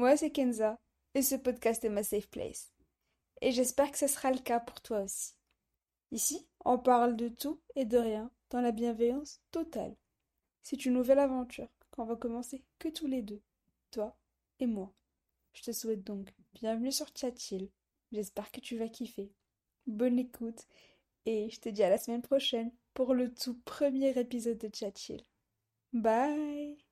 Moi c'est Kenza, et ce podcast est ma safe place. Et j'espère que ce sera le cas pour toi aussi. Ici, on parle de tout et de rien, dans la bienveillance totale. C'est une nouvelle aventure qu'on va commencer que tous les deux, toi et moi. Je te souhaite donc bienvenue sur Chatchill. J'espère que tu vas kiffer. Bonne écoute et je te dis à la semaine prochaine pour le tout premier épisode de Chatchill. Bye